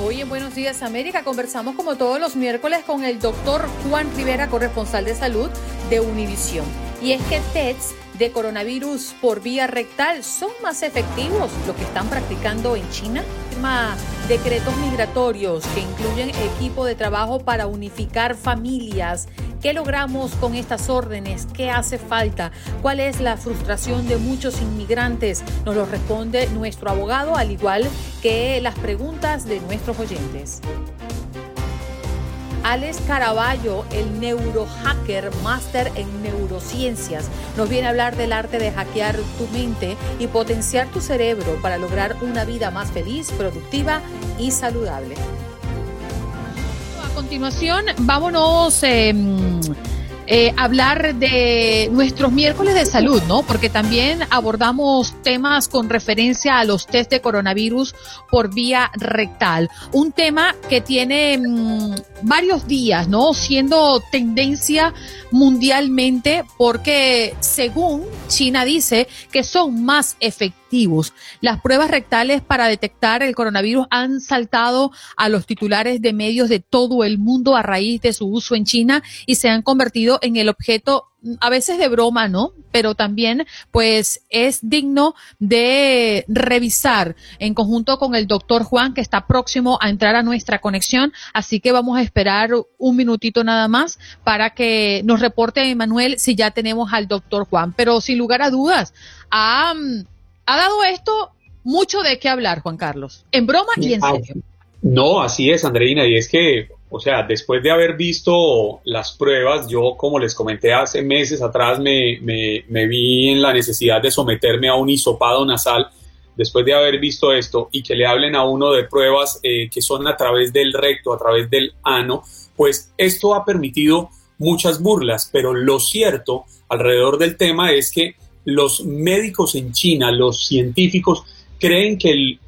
Hoy en Buenos Días América conversamos como todos los miércoles con el doctor Juan Rivera, corresponsal de salud de Univisión. Y es que tests de coronavirus por vía rectal son más efectivos lo que están practicando en China. Decretos migratorios que incluyen equipo de trabajo para unificar familias ¿Qué logramos con estas órdenes? ¿Qué hace falta? ¿Cuál es la frustración de muchos inmigrantes? Nos lo responde nuestro abogado, al igual que las preguntas de nuestros oyentes. Alex Caraballo, el neurohacker, máster en neurociencias, nos viene a hablar del arte de hackear tu mente y potenciar tu cerebro para lograr una vida más feliz, productiva y saludable. Continuación, vámonos eh, eh, hablar de nuestros miércoles de salud, ¿no? Porque también abordamos temas con referencia a los test de coronavirus por vía rectal. Un tema que tiene mm, varios días, ¿no? Siendo tendencia mundialmente porque según China dice que son más efectivos. Las pruebas rectales para detectar el coronavirus han saltado a los titulares de medios de todo el mundo a raíz de su uso en China y se han convertido en el objeto a veces de broma, ¿no? Pero también, pues, es digno de revisar en conjunto con el doctor Juan, que está próximo a entrar a nuestra conexión. Así que vamos a esperar un minutito nada más para que nos reporte Emanuel si ya tenemos al doctor Juan. Pero sin lugar a dudas, ha, ha dado esto mucho de qué hablar, Juan Carlos. En broma y en serio. No, así es, Andreina, y es que o sea, después de haber visto las pruebas, yo, como les comenté hace meses atrás, me, vi en la necesidad de someterme a un hisopado nasal después de haber visto esto y que le hablen a uno de pruebas eh, que son a través del recto, a través del ano, pues esto ha permitido muchas burlas, pero lo cierto alrededor del tema es que los médicos en China, los científicos, creen que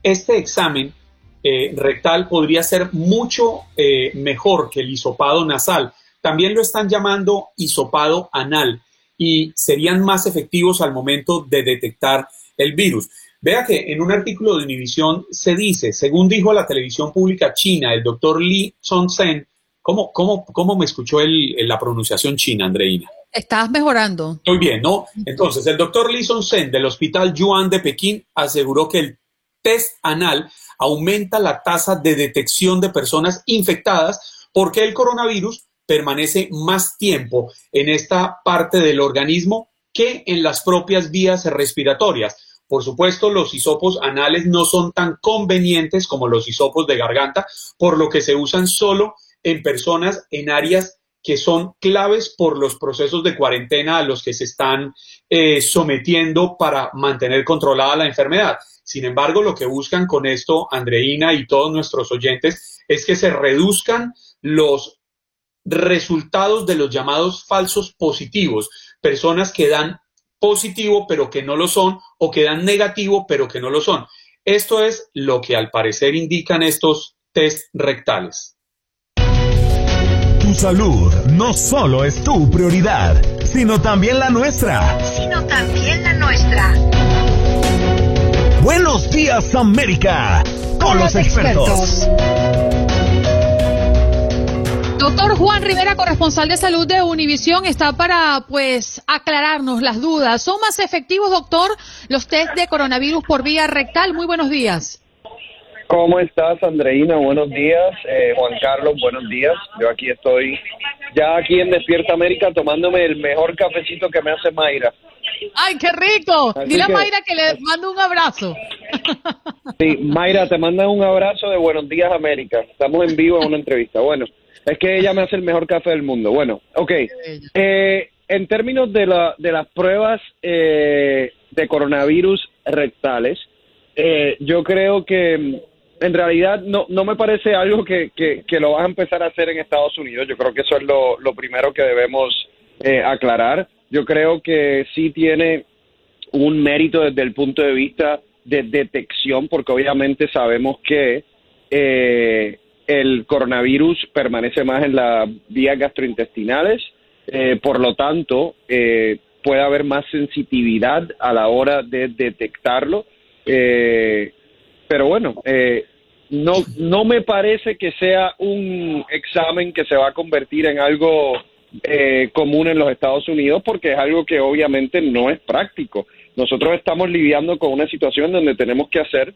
este examen eh, rectal podría ser mucho eh, mejor que el hisopado nasal. También lo están llamando hisopado anal y serían más efectivos al momento de detectar el virus. Vea que en un artículo de Univisión se dice, según dijo la televisión pública china, el doctor Li Sonsen, ¿cómo, cómo, cómo me escuchó el, la pronunciación china, Andreina? Estás mejorando. Estoy bien, ¿no? Entonces, el doctor Li Sonsen del Hospital Yuan de Pekín aseguró que el test anal aumenta la tasa de detección de personas infectadas porque el coronavirus permanece más tiempo en esta parte del organismo que en las propias vías respiratorias. Por supuesto, los hisopos anales no son tan convenientes como los hisopos de garganta, por lo que se usan solo en personas en áreas que son claves por los procesos de cuarentena a los que se están eh, sometiendo para mantener controlada la enfermedad. Sin embargo, lo que buscan con esto, Andreina y todos nuestros oyentes, es que se reduzcan los resultados de los llamados falsos positivos, personas que dan positivo pero que no lo son o que dan negativo pero que no lo son. Esto es lo que al parecer indican estos test rectales. Tu salud no solo es tu prioridad, sino también la nuestra. Sino también la nuestra. Buenos días América, con los expertos. Doctor Juan Rivera, corresponsal de salud de Univisión, está para pues aclararnos las dudas. ¿Son más efectivos, doctor, los test de coronavirus por vía rectal? Muy buenos días. ¿Cómo estás, Andreina? Buenos días. Eh, Juan Carlos, buenos días. Yo aquí estoy, ya aquí en Despierta América, tomándome el mejor cafecito que me hace Mayra. ¡Ay, qué rico! Dile a Mayra que le mando un abrazo. Sí, Mayra, te manda un abrazo de Buenos Días América. Estamos en vivo en una entrevista. Bueno, es que ella me hace el mejor café del mundo. Bueno, ok. Eh, en términos de, la, de las pruebas eh, de coronavirus rectales, eh, yo creo que en realidad no, no me parece algo que, que, lo vas a empezar a hacer en Estados Unidos. Yo creo que eso es lo, lo primero que debemos eh, aclarar. Yo creo que sí tiene un mérito desde el punto de vista de detección, porque obviamente sabemos que eh, el coronavirus permanece más en las vías gastrointestinales, eh, por lo tanto, eh, puede haber más sensitividad a la hora de detectarlo. Eh, pero bueno, no, no me parece que sea un examen que se va a convertir en algo común en los Estados Unidos porque es algo que obviamente no es práctico. Nosotros estamos lidiando con una situación donde tenemos que hacer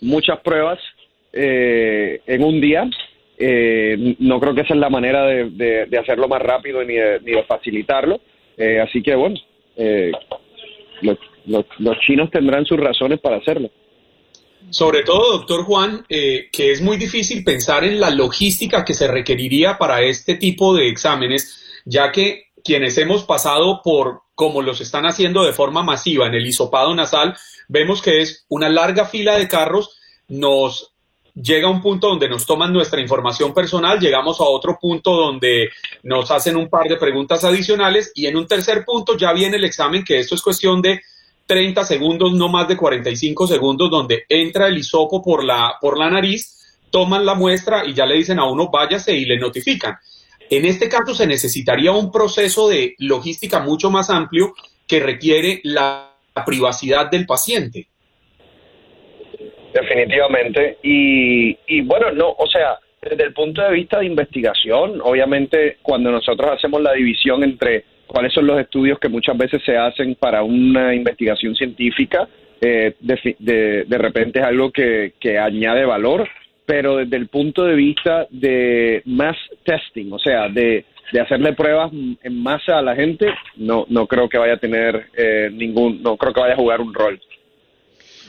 muchas pruebas eh, en un día. Eh, no creo que esa es la manera de, hacerlo más rápido ni de, ni de facilitarlo. Eh, así que bueno, los, chinos tendrán sus razones para hacerlo. Sobre todo, doctor Juan, que es muy difícil pensar en la logística que se requeriría para este tipo de exámenes, ya que quienes hemos pasado por como los están haciendo de forma masiva en el hisopado nasal, vemos que es una larga fila de carros, nos llega un punto donde nos toman nuestra información personal, llegamos a otro punto donde nos hacen un par de preguntas adicionales y en un tercer punto ya viene el examen, que esto es cuestión de 30 segundos, no más de 45 segundos, donde entra el hisopo por la, por la nariz, toman la muestra y ya le dicen a uno váyase y le notifican. En este caso se necesitaría un proceso de logística mucho más amplio que requiere la privacidad del paciente. Definitivamente. Y, y bueno, no, o sea, desde el punto de vista de investigación, obviamente cuando nosotros hacemos la división entre cuáles son los estudios que muchas veces se hacen para una investigación científica, eh, de, de, repente es algo que, que añade valor, pero desde el punto de vista de mass testing, o sea, de, de hacerle pruebas en masa a la gente, no, no creo que vaya a tener eh, ningún, no creo que vaya a jugar un rol.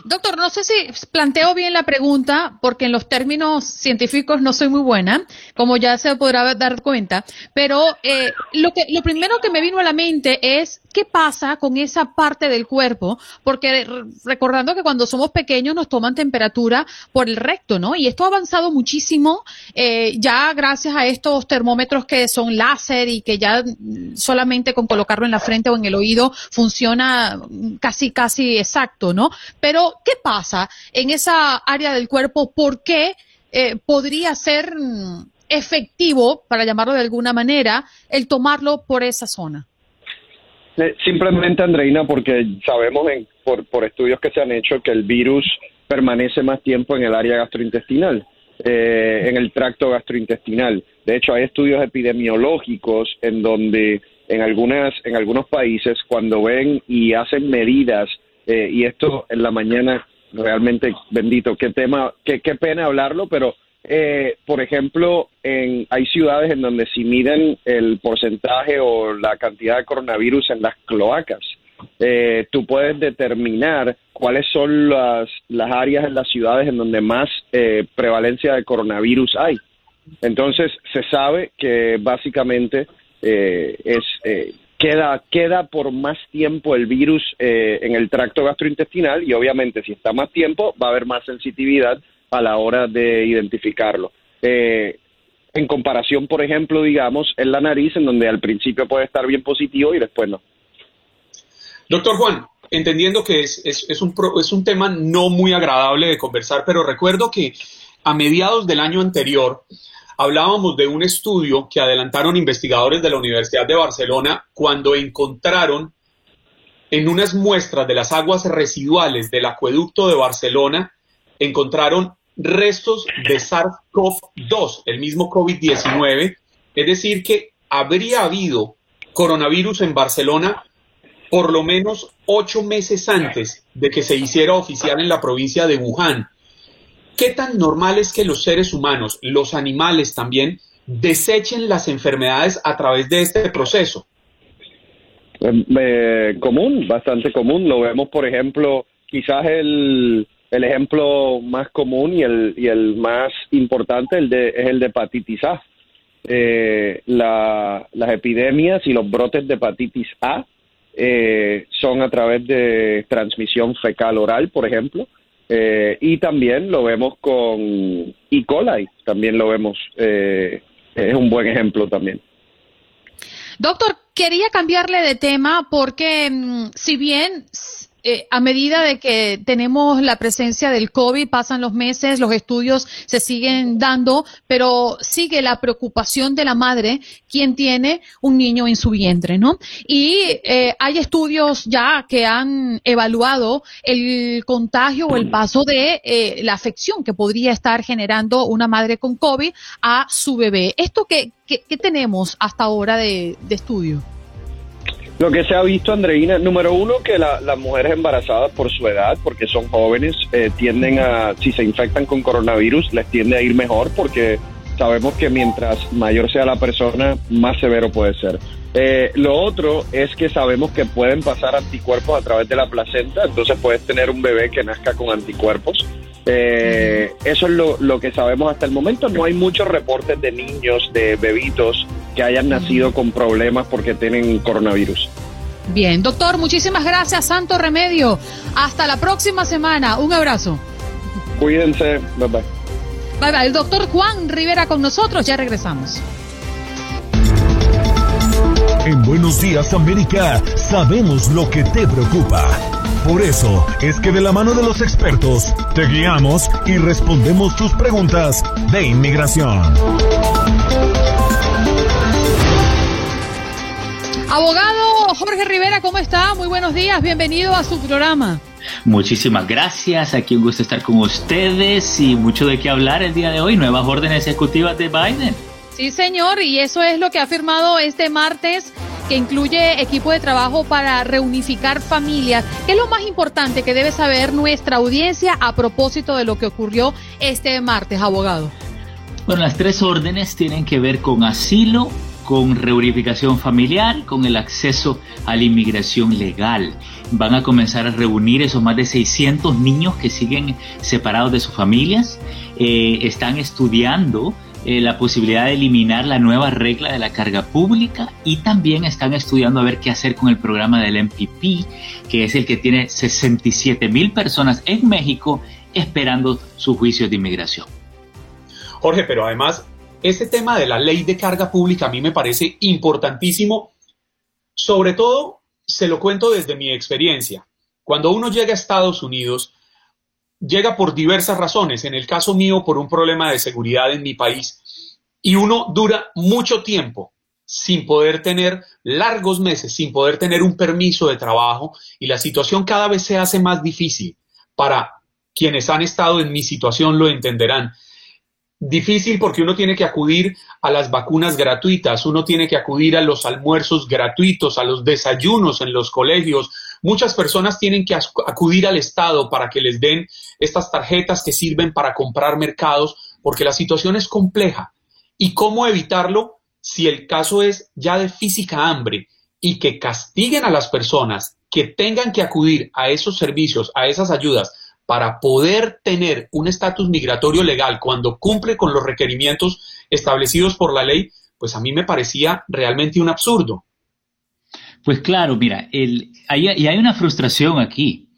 Doctor, no sé si planteo bien la pregunta, porque en los términos científicos no soy muy buena, como ya se podrá dar cuenta, pero eh, lo, que, lo primero que me vino a la mente es qué pasa con esa parte del cuerpo, porque recordando que cuando somos pequeños nos toman temperatura por el recto, ¿no? Y esto ha avanzado muchísimo, eh, ya gracias a estos termómetros que son láser y que ya solamente con colocarlo en la frente o en el oído funciona casi, casi exacto, ¿no? Pero ¿qué pasa en esa área del cuerpo? ¿Por qué eh, podría ser mm, efectivo, para llamarlo de alguna manera, el tomarlo por esa zona? Eh, simplemente, Andreina, porque sabemos por, estudios que se han hecho que el virus permanece más tiempo en el área gastrointestinal, eh, en el tracto gastrointestinal. De hecho, hay estudios epidemiológicos en donde en algunas en algunos países cuando ven y hacen medidas eh, y esto en la mañana, realmente bendito, qué tema, qué, qué pena hablarlo, pero eh, por ejemplo, en, hay ciudades en donde si miden el porcentaje o la cantidad de coronavirus en las cloacas, eh, tú puedes determinar cuáles son las, las áreas en las ciudades en donde más prevalencia de coronavirus hay. Entonces, se sabe que básicamente es queda, queda por más tiempo el virus eh, en el tracto gastrointestinal y obviamente si está más tiempo va a haber más sensitividad a la hora de identificarlo. Eh, en comparación, por ejemplo, digamos, en la nariz, en donde al principio puede estar bien positivo y después no. Doctor Juan, entendiendo que es, es, es, un, es un tema no muy agradable de conversar, pero recuerdo que a mediados del año anterior, hablábamos de un estudio que adelantaron investigadores de la Universidad de Barcelona cuando encontraron en unas muestras de las aguas residuales del acueducto de Barcelona, encontraron restos de SARS-CoV-2, el mismo COVID-19, es decir, que habría habido coronavirus en Barcelona por lo menos ocho meses antes de que se hiciera oficial en la provincia de Wuhan. ¿Qué tan normal es que los seres humanos, los animales también, desechen las enfermedades a través de este proceso? Em, eh, común, bastante común. Lo vemos, por ejemplo, quizás el, el ejemplo más común y el, y el más importante el de, es el de hepatitis A. Eh, la, las epidemias y los brotes de hepatitis A eh, son a través de transmisión fecal oral, por ejemplo, Eh, y también lo vemos con E. coli, también lo vemos, eh, es un buen ejemplo también. Doctor, quería cambiarle de tema porque mm, si bien eh, a medida de que tenemos la presencia del COVID, pasan los meses, los estudios se siguen dando, pero sigue la preocupación de la madre, quien tiene un niño en su vientre, ¿no? Y eh, hay estudios ya que han evaluado el contagio o el paso de eh, la afección que podría estar generando una madre con COVID a su bebé. ¿Esto qué, qué, tenemos hasta ahora de estudio? Lo que se ha visto, Andreina, número uno, que las mujeres embarazadas por su edad, porque son jóvenes, eh, tienden a, si se infectan con coronavirus, les tiende a ir mejor porque sabemos que mientras mayor sea la persona, más severo puede ser. Eh, lo otro es que sabemos que pueden pasar anticuerpos a través de la placenta, entonces puedes tener un bebé que nazca con anticuerpos. Eh, eso es lo, lo, que sabemos hasta el momento. No hay muchos reportes de niños, de bebitos que hayan nacido con problemas porque tienen coronavirus. Bien, doctor, muchísimas gracias, Santo Remedio. Hasta la próxima semana. Un abrazo. Cuídense. Bye bye. Bye bye. El doctor Juan Rivera con nosotros. Ya regresamos. En Buenos Días América sabemos lo que te preocupa. Por eso es que de la mano de los expertos te guiamos y respondemos tus preguntas de inmigración. Abogado Jorge Rivera, ¿cómo está? Muy buenos días, bienvenido a su programa. Muchísimas gracias, aquí un gusto estar con ustedes y mucho de qué hablar el día de hoy, nuevas órdenes ejecutivas de Biden. Sí, señor, y eso es lo que ha firmado este martes que incluye equipo de trabajo para reunificar familias. ¿Qué es lo más importante que debe saber nuestra audiencia a propósito de lo que ocurrió este martes, abogado? Bueno, las tres órdenes tienen que ver con asilo, con reunificación familiar, con el acceso a la inmigración legal. Van a comenzar a reunir esos más de 600 niños que siguen separados de sus familias. Eh, están estudiando eh, la posibilidad de eliminar la nueva regla de la carga pública y también están estudiando a ver qué hacer con el programa del MPP, que es el que tiene 67 mil personas en México esperando su juicio de inmigración. Jorge, pero además, este tema de la ley de carga pública a mí me parece importantísimo, sobre todo, se lo cuento desde mi experiencia. Cuando uno llega a Estados Unidos, llega por diversas razones. En el caso mío, por un problema de seguridad en mi país. Y uno dura mucho tiempo sin poder tener largos meses, sin poder tener un permiso de trabajo y la situación cada vez se hace más difícil. Para quienes han estado en mi situación lo entenderán. Difícil porque uno tiene que acudir a las vacunas gratuitas, uno tiene que acudir a los almuerzos gratuitos, a los desayunos en los colegios, Muchas personas tienen que acudir al Estado para que les den estas tarjetas que sirven para comprar mercados, porque la situación es compleja. ¿Y cómo evitarlo si el caso es ya de física hambre y que castiguen a las personas que tengan que acudir a esos servicios, a esas ayudas, para poder tener un estatus migratorio legal cuando cumple con los requerimientos establecidos por la ley, pues a mí me parecía realmente un absurdo. Pues claro, mira, el, hay, y hay una frustración aquí,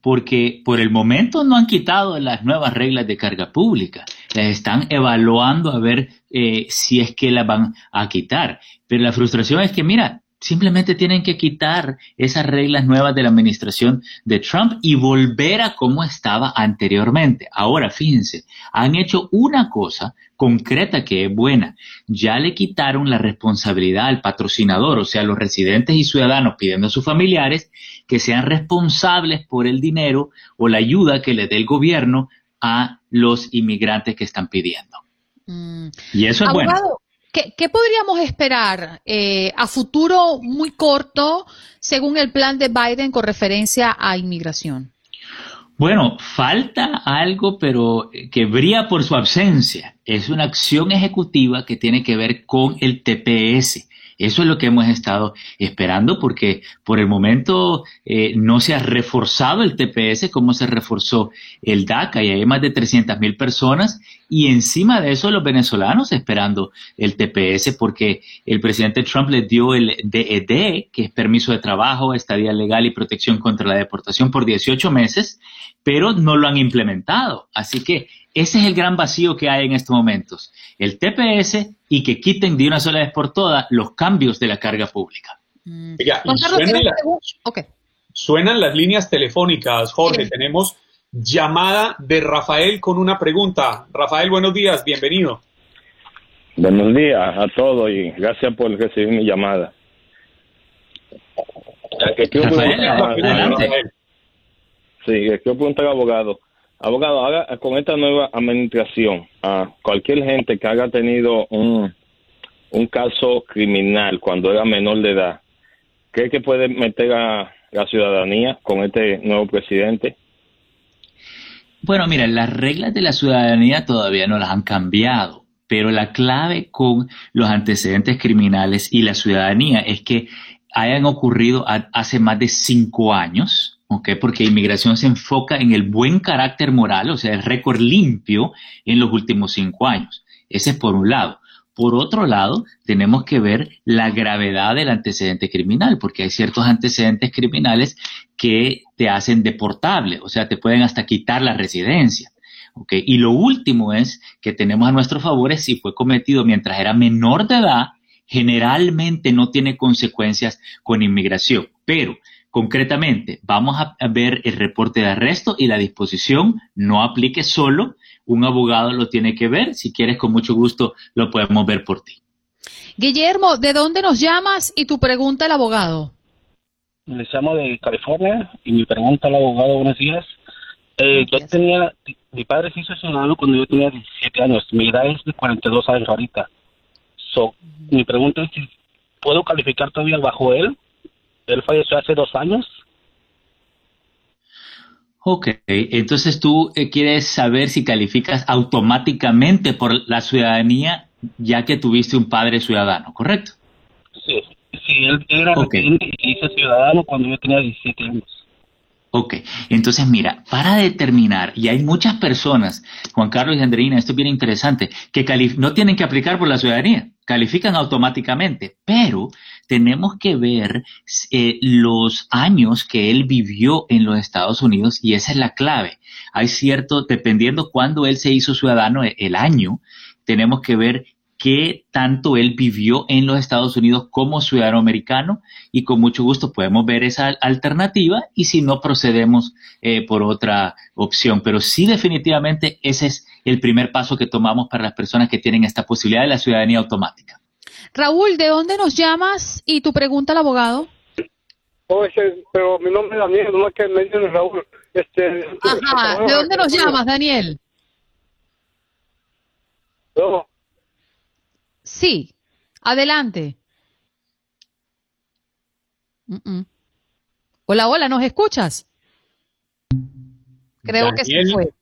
porque por el momento no han quitado las nuevas reglas de carga pública, las están evaluando a ver eh, si es que las van a quitar. Pero la frustración es que, mira, Simplemente tienen que quitar esas reglas nuevas de la administración de Trump y volver a como estaba anteriormente. Ahora, fíjense, han hecho una cosa concreta que es buena. Ya le quitaron la responsabilidad al patrocinador, o sea, los residentes y ciudadanos pidiendo a sus familiares que sean responsables por el dinero o la ayuda que le dé el gobierno a los inmigrantes que están pidiendo. Mm. Y eso es bueno. ¿Qué, podríamos esperar eh, a futuro muy corto según el plan de Biden con referencia a inmigración? Bueno, falta algo, pero que brilla por su ausencia. Es una acción ejecutiva que tiene que ver con el TPS, Eso es lo que hemos estado esperando porque por el momento eh, no se ha reforzado el TPS como se reforzó el DACA y hay más de 300 mil personas y encima de eso los venezolanos esperando el TPS porque el presidente Trump les dio el DED, e que es permiso de trabajo, estadía legal y protección contra la deportación por 18 meses, pero no lo han implementado. Así que ese es el gran vacío que hay en estos momentos. El TPS y que quiten de una sola vez por todas los cambios de la carga pública. Mm. suenan, las líneas telefónicas, Jorge. Tenemos llamada de Rafael con una pregunta. Rafael, buenos días, bienvenido. Buenos días a todos y gracias por recibir mi llamada. Rafael, Sí, quiero preguntar al abogado. Abogado, con esta nueva administración, a cualquier gente que haya tenido un, un caso criminal cuando era menor de edad, ¿cree que puede meter a la ciudadanía con este nuevo presidente? Bueno, mira, las reglas de la ciudadanía todavía no las han cambiado, pero la clave con los antecedentes criminales y la ciudadanía es que hayan ocurrido hace más de cinco años, porque inmigración se enfoca en el buen carácter moral, o sea, el récord limpio en los últimos cinco años. Ese es por un lado. Por otro lado, tenemos que ver la gravedad del antecedente criminal, porque hay ciertos antecedentes criminales que te hacen deportable, o sea, te pueden hasta quitar la residencia. Y lo último es que tenemos a nuestro favor es si fue cometido mientras era menor de edad, generalmente no tiene consecuencias con inmigración. Pero Concretamente, vamos a ver el reporte de arresto y la disposición no aplique solo, un abogado lo tiene que ver, si quieres con mucho gusto lo podemos ver por ti. Guillermo, ¿de dónde nos llamas y tu pregunta al abogado? Les llamo de California y mi pregunta al abogado, buenos días. Eh, yo tenía, mi padre se hizo ciudadano cuando yo tenía 17 años, mi edad es de 42 años ahorita. So, mi pregunta es si puedo calificar todavía bajo él él falleció hace dos años. Ok, entonces tú eh, quieres saber si calificas automáticamente por la ciudadanía ya que tuviste un padre ciudadano, ¿correcto? Sí, sí él era okay. y hizo ciudadano cuando yo tenía 17 años. Ok, entonces mira, para determinar, y hay muchas personas, Juan Carlos y Andreina, esto es bien interesante, que no tienen que aplicar por la ciudadanía, califican automáticamente, pero tenemos que ver eh, los años que él vivió en los Estados Unidos y esa es la clave. Hay cierto, dependiendo cuándo él se hizo ciudadano, el año, tenemos que ver qué tanto él vivió en los Estados Unidos como ciudadano americano y con mucho gusto podemos ver esa alternativa y si no procedemos eh, por otra opción. Pero sí definitivamente ese es el primer paso que tomamos para las personas que tienen esta posibilidad de la ciudadanía automática. Raúl, ¿de dónde nos llamas y tu pregunta al abogado? pero mi nombre es Daniel, no es que me dicen Raúl. Este, Ajá, ¿de dónde nos llamas, Daniel? No. Sí, adelante. Hola, hola, ¿nos escuchas? Creo que se fue.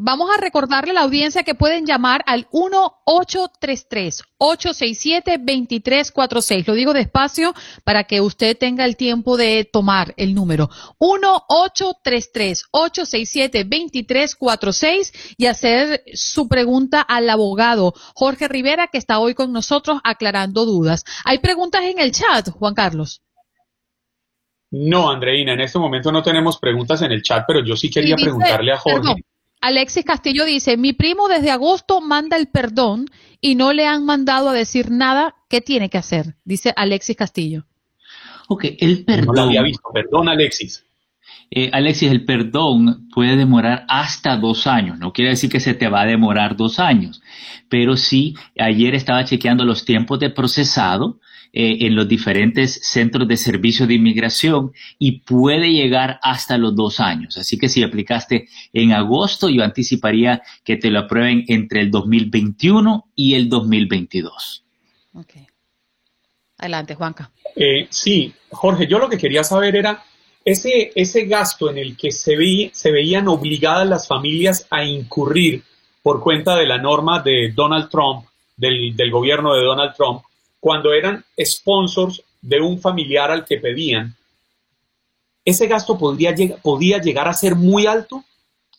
Vamos a recordarle a la audiencia que pueden llamar al 1-833-867-2346. Lo digo despacio para que usted tenga el tiempo de tomar el número. 1-833-867-2346 y hacer su pregunta al abogado Jorge Rivera que está hoy con nosotros aclarando dudas. ¿Hay preguntas en el chat, Juan Carlos? No, Andreina, en este momento no tenemos preguntas en el chat, pero yo sí quería preguntarle a Jorge. Alexis Castillo dice, mi primo desde agosto manda el perdón y no le han mandado a decir nada, ¿qué tiene que hacer? Dice Alexis Castillo. Ok, el perdón. No lo había visto, perdón Alexis. Eh, Alexis, el perdón puede demorar hasta dos años. No quiere decir que se te va a demorar dos años, pero sí, ayer estaba chequeando los tiempos de procesado eh, en los diferentes centros de servicio de inmigración y puede llegar hasta los dos años. Así que si aplicaste en agosto, yo anticiparía que te lo aprueben entre el 2021 y el 2022. Ok. Adelante, Juanca. Eh, sí, Jorge, yo lo que quería saber era ese, ese gasto en el que se, se veían obligadas las familias a incurrir por cuenta de la norma de Donald Trump, del, del gobierno de Donald Trump, cuando eran sponsors de un familiar al que pedían, ¿ese gasto podría podía llegar a ser muy alto?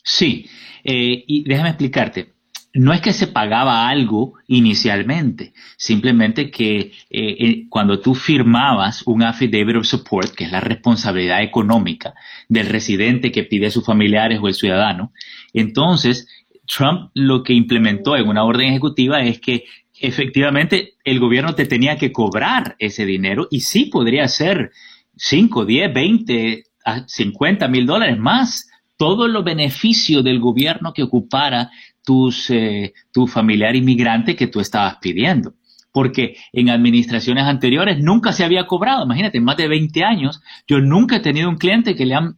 Sí, eh, y déjame explicarte. No es que se pagaba algo inicialmente, simplemente que eh, eh, cuando tú firmabas un affidavit of support, que es la responsabilidad económica del residente que pide a sus familiares o el ciudadano, entonces Trump lo que implementó en una orden ejecutiva es que efectivamente el gobierno te tenía que cobrar ese dinero y sí podría ser 5, 10, 20, 50 mil dólares más todos los beneficios del gobierno que ocupara tus, eh, tu familiar inmigrante que tú estabas pidiendo. Porque en administraciones anteriores nunca se había cobrado. Imagínate, en más de 20 años, yo nunca he tenido un cliente que le han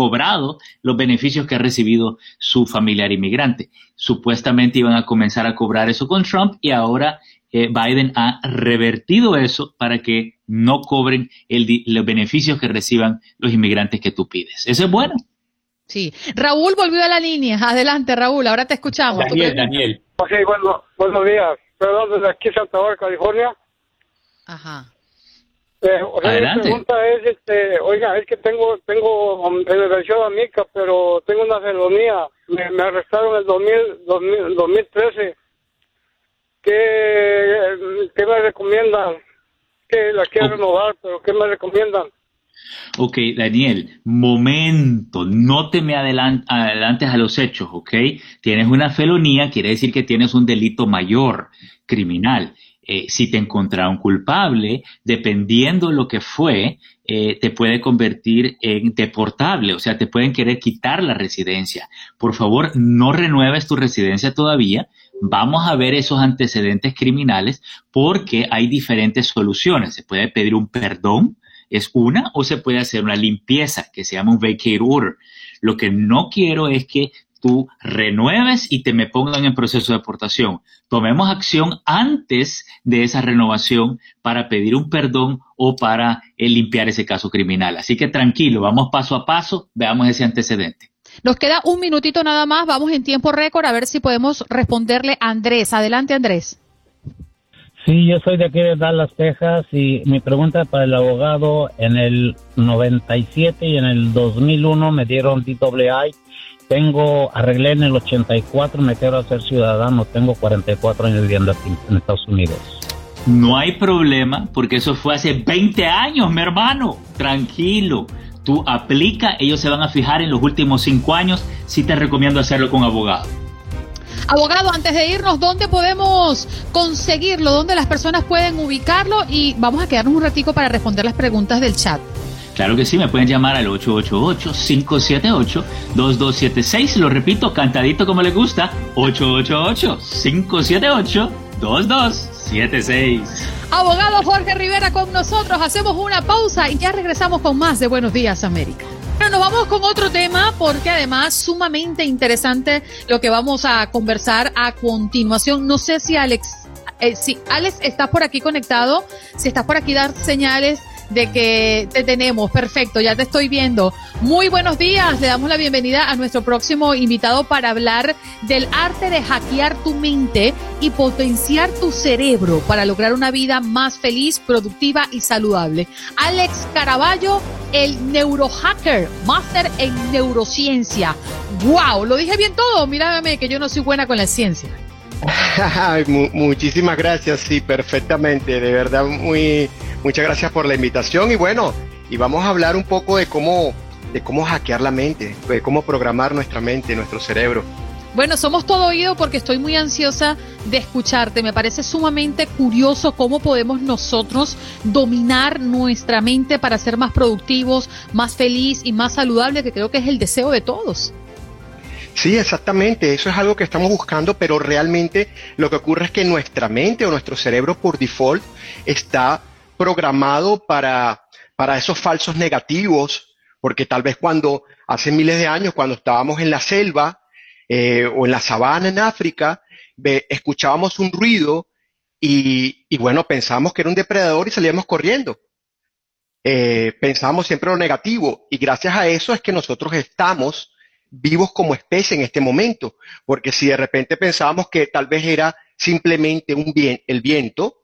cobrado los beneficios que ha recibido su familiar inmigrante. Supuestamente iban a comenzar a cobrar eso con Trump y ahora eh, Biden ha revertido eso para que no cobren los beneficios que reciban los inmigrantes que tú pides. Eso es bueno. Sí. Raúl volvió a la línea. Adelante, Raúl, ahora te escuchamos. Daniel, Daniel. Ok, bueno, buenos días. Perdón, desde aquí, Santa Bárbara, California. Ajá. Eh, o sea, mi pregunta es, este, oiga, es que tengo, tengo um, emergencia amica, pero tengo una felonía. Me, me arrestaron en el 2000, 2013. ¿Qué, ¿Qué me recomiendan? Que la quiero renovar, pero ¿qué me recomiendan? Ok, Daniel, momento, no te me adelantes a los hechos, ok. Tienes una felonía, quiere decir que tienes un delito mayor, criminal. Eh, si te encontraron culpable, dependiendo lo que fue, eh, te puede convertir en deportable, o sea, te pueden querer quitar la residencia. Por favor, no renueves tu residencia todavía. Vamos a ver esos antecedentes criminales porque hay diferentes soluciones. Se puede pedir un perdón es una o se puede hacer una limpieza que se llama un vacate order. Lo que no quiero es que tú renueves y te me pongan en proceso de deportación. Tomemos acción antes de esa renovación para pedir un perdón o para eh, limpiar ese caso criminal. Así que tranquilo, vamos paso a paso, veamos ese antecedente. Nos queda un minutito nada más, vamos en tiempo récord a ver si podemos responderle a Andrés. Adelante, Andrés. Sí, yo soy de aquí de Dallas, Texas, y mi pregunta para el abogado, en el 97 y en el 2001 me dieron DWI, tengo, arreglé en el 84, me quiero hacer ciudadano, tengo 44 años viviendo aquí en Estados Unidos. No hay problema, porque eso fue hace 20 años, mi hermano, tranquilo. Tú aplica, ellos se van a fijar en los últimos 5 años, sí te recomiendo hacerlo con abogado. Abogado, antes de irnos, ¿dónde podemos conseguirlo? ¿Dónde las personas pueden ubicarlo? Y vamos a quedarnos un ratico para responder las preguntas del chat. Claro que sí, me pueden llamar al 888-578-2276. Lo repito, cantadito como les gusta, 888-578-2276. Abogado Jorge Rivera con nosotros, hacemos una pausa y ya regresamos con más de Buenos Días América. Bueno, nos vamos con otro tema porque además sumamente interesante lo que vamos a conversar a continuación. No sé si Alex, eh, si Alex estás por aquí conectado, si estás por aquí dar señales de que te tenemos. Perfecto, ya te estoy viendo. Muy buenos días. Le damos la bienvenida a nuestro próximo invitado para hablar del arte de hackear tu mente y potenciar tu cerebro para lograr una vida más feliz, productiva y saludable. Alex Caraballo, el neurohacker, máster en neurociencia. ¡Wow! Lo dije bien todo. Mírame que yo no soy buena con la ciencia. Muchísimas gracias, sí, perfectamente. De verdad, muy Muchas gracias por la invitación y bueno, y vamos a hablar un poco de cómo, de cómo hackear la mente, de cómo programar nuestra mente, nuestro cerebro. Bueno, somos todo oído porque estoy muy ansiosa de escucharte. Me parece sumamente curioso cómo podemos nosotros dominar nuestra mente para ser más productivos, más feliz y más saludable, que creo que es el deseo de todos. Sí, exactamente, eso es algo que estamos buscando, pero realmente lo que ocurre es que nuestra mente o nuestro cerebro por default está programado para, para esos falsos negativos, porque tal vez cuando hace miles de años, cuando estábamos en la selva eh, o en la sabana en África, escuchábamos un ruido y, y, bueno, pensábamos que era un depredador y salíamos corriendo. Eh, pensábamos siempre lo negativo y gracias a eso es que nosotros estamos vivos como especie en este momento, porque si de repente pensábamos que tal vez era simplemente un bien, el viento,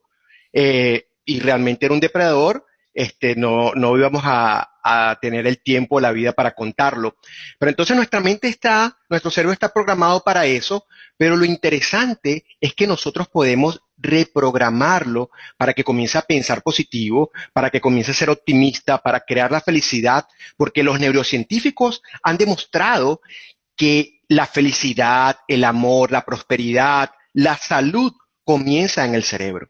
eh, y realmente era un depredador, este, no, no íbamos a, a, tener el tiempo, la vida para contarlo. Pero entonces nuestra mente está, nuestro cerebro está programado para eso, pero lo interesante es que nosotros podemos reprogramarlo para que comience a pensar positivo, para que comience a ser optimista, para crear la felicidad, porque los neurocientíficos han demostrado que la felicidad, el amor, la prosperidad, la salud comienza en el cerebro.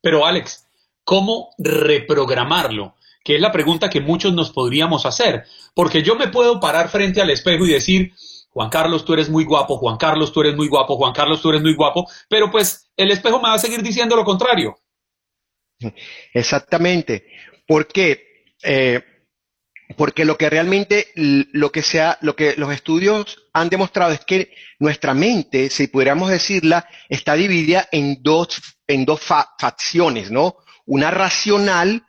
Pero Alex, ¿cómo reprogramarlo? Que es la pregunta que muchos nos podríamos hacer, porque yo me puedo parar frente al espejo y decir, Juan Carlos, tú eres muy guapo, Juan Carlos, tú eres muy guapo, Juan Carlos, tú eres muy guapo, pero pues el espejo me va a seguir diciendo lo contrario. Exactamente. ¿Por qué? Eh, porque lo que realmente, lo que sea, lo que los estudios han demostrado es que nuestra mente, si pudiéramos decirla, está dividida en dos, en dos facciones, ¿no? Una racional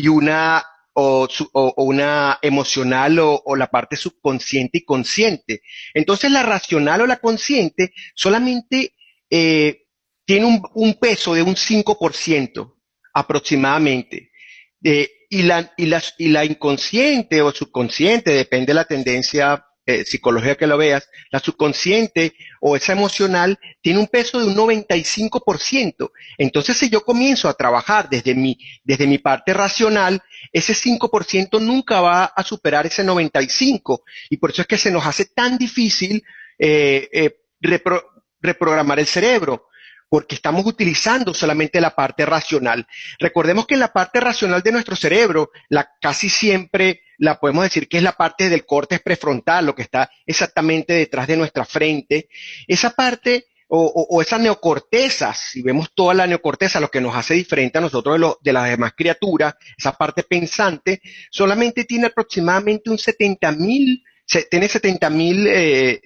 y una, o, una emocional o, la parte subconsciente y consciente. Entonces la racional o la consciente solamente eh, tiene un, peso de un 5% aproximadamente. De, y la, y, y la inconsciente o subconsciente, depende de la tendencia eh, psicológica que lo veas, la subconsciente o esa emocional tiene un peso de un 95%. Entonces, si yo comienzo a trabajar desde mi, desde mi parte racional, ese 5% nunca va a superar ese 95%. Y por eso es que se nos hace tan difícil eh, eh, reprogramar el cerebro porque estamos utilizando solamente la parte racional. Recordemos que la parte racional de nuestro cerebro, la casi siempre la podemos decir que es la parte del córtex prefrontal, lo que está exactamente detrás de nuestra frente. Esa parte o, esa neocorteza, si vemos toda la neocorteza, lo que nos hace diferente a nosotros de, de las demás criaturas, esa parte pensante, solamente tiene aproximadamente un 70 mil, tiene 70 mil, eh,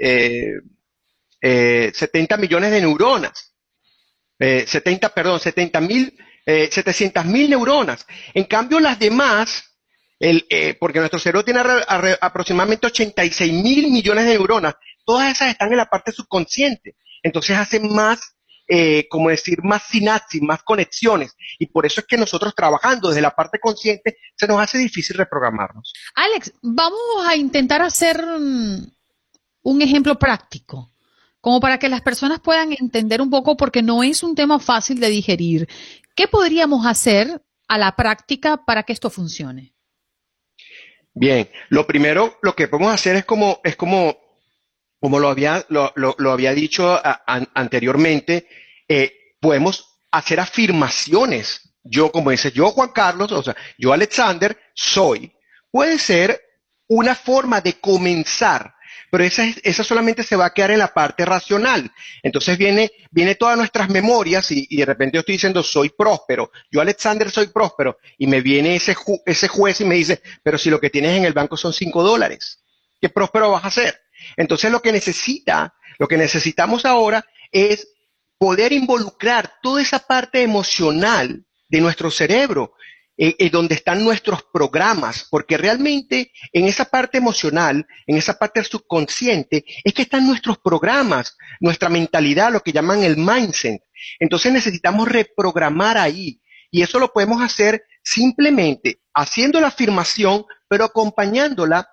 eh, 70 eh, millones de neuronas. 70, eh, perdón, 70 mil, eh, 700 mil neuronas. En cambio, las demás, el, eh, porque nuestro cerebro tiene aproximadamente 86 mil millones de neuronas, todas esas están en la parte subconsciente. Entonces hacen más, eh, como decir, más sinapsis, más conexiones. Y por eso es que nosotros trabajando desde la parte consciente se nos hace difícil reprogramarnos. Alex, vamos a intentar hacer un ejemplo práctico como para que las personas puedan entender un poco, porque no es un tema fácil de digerir. ¿Qué podríamos hacer a la práctica para que esto funcione? Bien, lo primero, lo que podemos hacer es como, es como, como lo había, lo, había dicho anteriormente, eh, podemos hacer afirmaciones. Yo, como dice yo, Juan Carlos, o sea, yo, Alexander, soy. Puede ser una forma de comenzar pero esa, esa solamente se va a quedar en la parte racional. Entonces viene, viene todas nuestras memorias y, de repente yo estoy diciendo soy próspero, yo Alexander soy próspero y me viene ese, ese juez y me dice, pero si lo que tienes en el banco son cinco dólares, ¿qué próspero vas a hacer? Entonces lo que necesita, lo que necesitamos ahora es poder involucrar toda esa parte emocional de nuestro cerebro eh, eh, donde están nuestros programas, porque realmente en esa parte emocional, en esa parte subconsciente, es que están nuestros programas, nuestra mentalidad, lo que llaman el mindset. Entonces necesitamos reprogramar ahí. Y eso lo podemos hacer simplemente haciendo la afirmación, pero acompañándola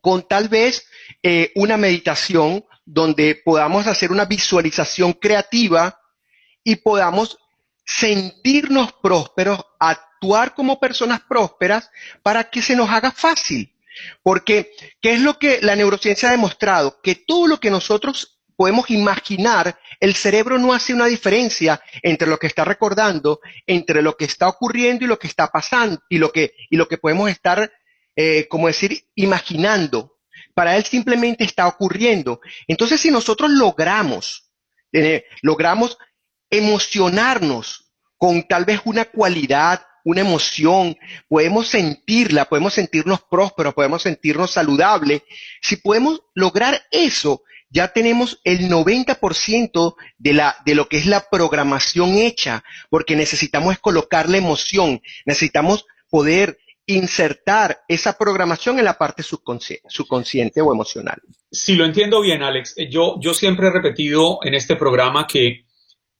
con tal vez eh, una meditación donde podamos hacer una visualización creativa y podamos sentirnos prósperos, actuar como personas prósperas para que se nos haga fácil. Porque, ¿qué es lo que la neurociencia ha demostrado? Que todo lo que nosotros podemos imaginar, el cerebro no hace una diferencia entre lo que está recordando, entre lo que está ocurriendo y lo que está pasando, y lo que, y lo que podemos estar, eh, como decir, imaginando. Para él simplemente está ocurriendo. Entonces, si nosotros logramos, eh, logramos emocionarnos con tal vez una cualidad, una emoción, podemos sentirla, podemos sentirnos prósperos, podemos sentirnos saludables. Si podemos lograr eso, ya tenemos el 90% de, lo que es la programación hecha, porque necesitamos colocar la emoción, necesitamos poder insertar esa programación en la parte subconsciente, o emocional. Si lo entiendo bien, Alex, yo, yo siempre he repetido en este programa que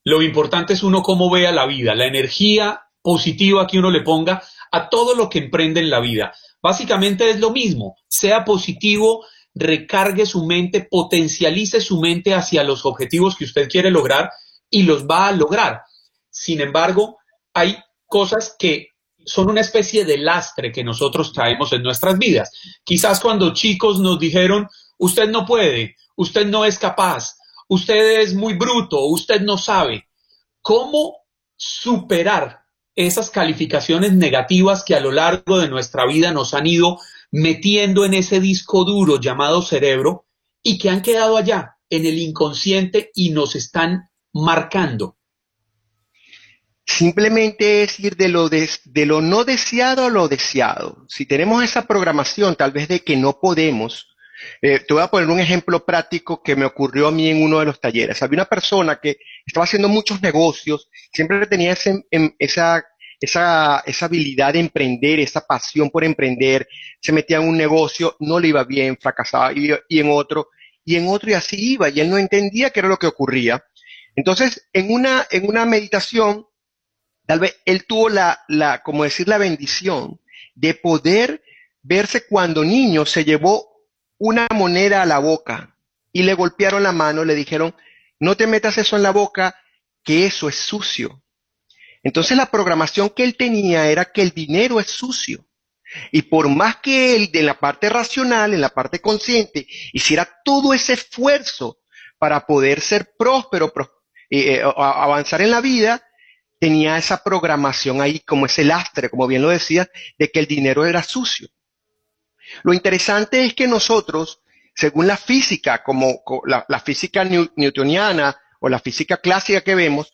Lo importante es uno cómo vea la vida, la energía positiva que uno le ponga a todo lo que emprende en la vida. Básicamente es lo mismo, sea positivo, recargue su mente, potencialice su mente hacia los objetivos que usted quiere lograr y los va a lograr. Sin embargo, hay cosas que son una especie de lastre que nosotros traemos en nuestras vidas. Quizás cuando chicos nos dijeron, usted no puede, usted no es capaz, usted es muy bruto, usted no sabe. ¿Cómo superar esas calificaciones negativas que a lo largo de nuestra vida nos han ido metiendo en ese disco duro llamado cerebro y que han quedado allá en el inconsciente y nos están marcando? Simplemente es ir de lo, de, lo no deseado a lo deseado. Si tenemos esa programación tal vez de que no podemos, eh, te voy a poner un ejemplo práctico que me ocurrió a mí en uno de los talleres. Había una persona que estaba haciendo muchos negocios, siempre tenía em, esa, esa, esa habilidad de emprender, esa pasión por emprender, se metía en un negocio, no le iba bien, fracasaba y, y en otro, y en otro y así iba, y él no entendía qué era lo que ocurría. Entonces, en una, en una meditación, tal vez él tuvo la, la, como decir, la bendición de poder verse cuando niño se llevó una moneda a la boca y le golpearon la mano, le dijeron, no te metas eso en la boca, que eso es sucio. Entonces la programación que él tenía era que el dinero es sucio. Y por más que él, de la parte racional, en la parte consciente, hiciera todo ese esfuerzo para poder ser próspero, eh, eh, avanzar en la vida, tenía esa programación ahí como ese lastre, como bien lo decía, de que el dinero era sucio. Lo interesante es que nosotros, según la física, como la, física newtoniana o la física clásica que vemos,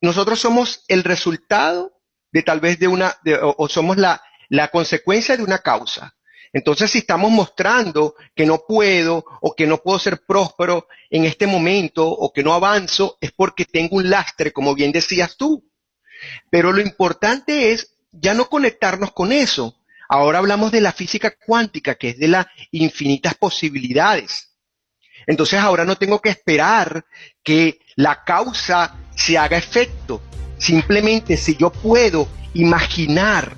nosotros somos el resultado de tal vez de una, o, somos la, la consecuencia de una causa. Entonces, si estamos mostrando que no puedo o que no puedo ser próspero en este momento o que no avanzo, es porque tengo un lastre, como bien decías tú. Pero lo importante es ya no conectarnos con eso. Ahora hablamos de la física cuántica, que es de las infinitas posibilidades. Entonces ahora no tengo que esperar que la causa se haga efecto. Simplemente si yo puedo imaginar,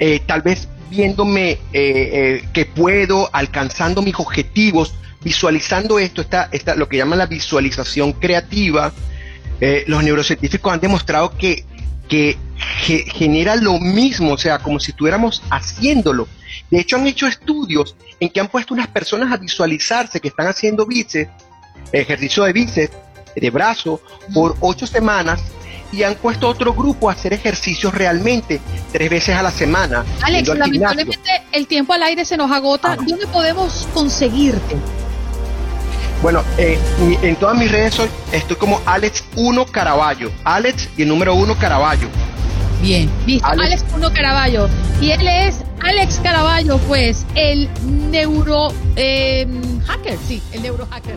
eh, tal vez viéndome eh, eh, que puedo, alcanzando mis objetivos, visualizando esto, está, está lo que llaman la visualización creativa, los neurocientíficos han demostrado que, que genera lo mismo, o sea, como si estuviéramos haciéndolo. De hecho, han hecho estudios en que han puesto unas personas a visualizarse que están haciendo bíceps, ejercicio de bíceps, de brazo, por ocho semanas y han puesto otro grupo a hacer ejercicios realmente tres veces a la semana. Alex, lamentablemente el tiempo al aire se nos agota. Ah. ¿Dónde podemos conseguirte? Bueno, eh, en todas mis redes estoy como Alex1 Caraballo. Alex y el número 1 Caraballo. Bien, listo. Alex 1 Caraballo. Y él es Alex Caraballo, pues, el neuro eh, hacker, sí, el neuro hacker.